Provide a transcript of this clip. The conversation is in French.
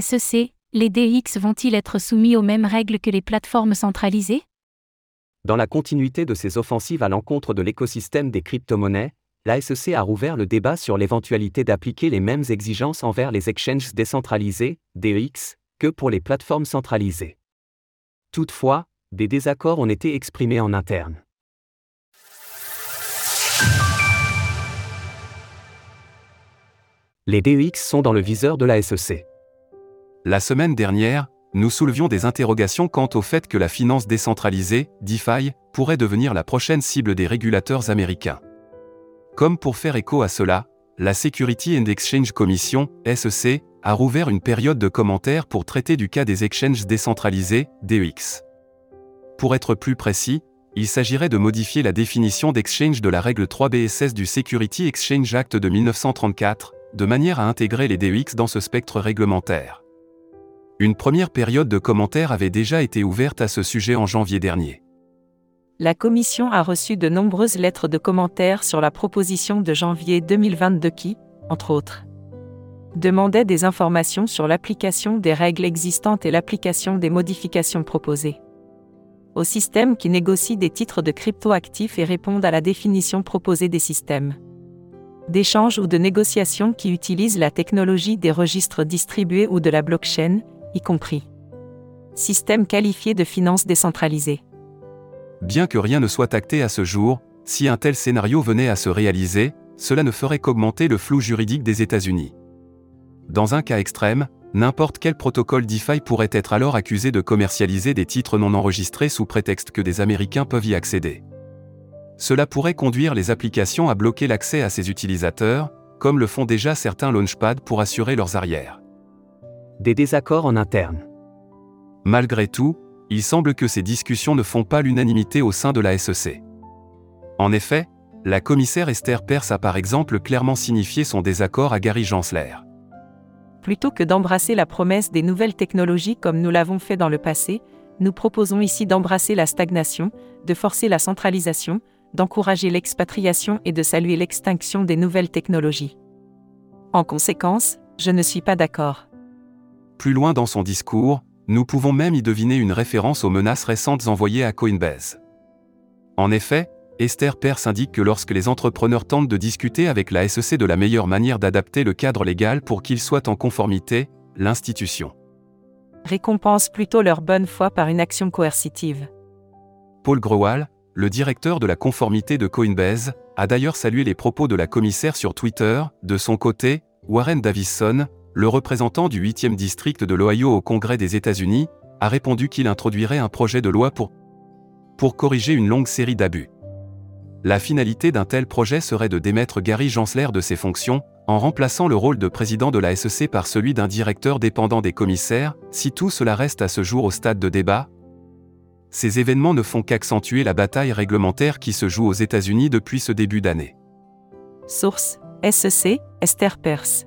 SEC, les DEX vont-ils être soumis aux mêmes règles que les plateformes centralisées? Dans la continuité de ces offensives à l'encontre de l'écosystème des crypto-monnaies, la SEC a rouvert le débat sur l'éventualité d'appliquer les mêmes exigences envers les exchanges décentralisés, DEX, que pour les plateformes centralisées. Toutefois, des désaccords ont été exprimés en interne. Les DEX sont dans le viseur de la SEC. La semaine dernière, nous soulevions des interrogations quant au fait que la finance décentralisée, DeFi, pourrait devenir la prochaine cible des régulateurs américains. Comme pour faire écho à cela, la Security and Exchange Commission, SEC, a rouvert une période de commentaires pour traiter du cas des exchanges décentralisés, DEX. Pour être plus précis, il s'agirait de modifier la définition d'exchange de la règle 3 BSS du Security Exchange Act de 1934, de manière à intégrer les DEX dans ce spectre réglementaire. Une première période de commentaires avait déjà été ouverte à ce sujet en janvier dernier. La Commission a reçu de nombreuses lettres de commentaires sur la proposition de janvier 2022 qui, entre autres, demandait des informations sur l'application des règles existantes et l'application des modifications proposées au système qui négocie des titres de cryptoactifs et répondent à la définition proposée des systèmes d'échange ou de négociation qui utilisent la technologie des registres distribués ou de la blockchain, y compris système qualifié de finance décentralisée. Bien que rien ne soit acté à ce jour, si un tel scénario venait à se réaliser, cela ne ferait qu'augmenter le flou juridique des États-Unis. Dans un cas extrême, n'importe quel protocole DeFi pourrait être alors accusé de commercialiser des titres non enregistrés sous prétexte que des Américains peuvent y accéder. Cela pourrait conduire les applications à bloquer l'accès à ces utilisateurs, comme le font déjà certains launchpads pour assurer leurs arrières. Des désaccords en interne. Malgré tout, il semble que ces discussions ne font pas l'unanimité au sein de la SEC. En effet, la commissaire Esther Perse a par exemple clairement signifié son désaccord à Gary Gensler. Plutôt que d'embrasser la promesse des nouvelles technologies comme nous l'avons fait dans le passé, nous proposons ici d'embrasser la stagnation, de forcer la centralisation, d'encourager l'expatriation et de saluer l'extinction des nouvelles technologies. En conséquence, je ne suis pas d'accord. Plus loin dans son discours, nous pouvons même y deviner une référence aux menaces récentes envoyées à Coinbase. En effet, Esther Perse indique que lorsque les entrepreneurs tentent de discuter avec la SEC de la meilleure manière d'adapter le cadre légal pour qu'il soit en conformité, l'institution récompense plutôt leur bonne foi par une action coercitive. Paul Grewal, le directeur de la conformité de Coinbase, a d'ailleurs salué les propos de la commissaire sur Twitter. De son côté, Warren Davison, le représentant du 8e district de l'Ohio au Congrès des États-Unis, a répondu qu'il introduirait un projet de loi pour, pour corriger une longue série d'abus. La finalité d'un tel projet serait de démettre Gary Gensler de ses fonctions, en remplaçant le rôle de président de la SEC par celui d'un directeur dépendant des commissaires, si tout cela reste à ce jour au stade de débat, ces événements ne font qu'accentuer la bataille réglementaire qui se joue aux États-Unis depuis ce début d'année. Source SEC, Esther Perse.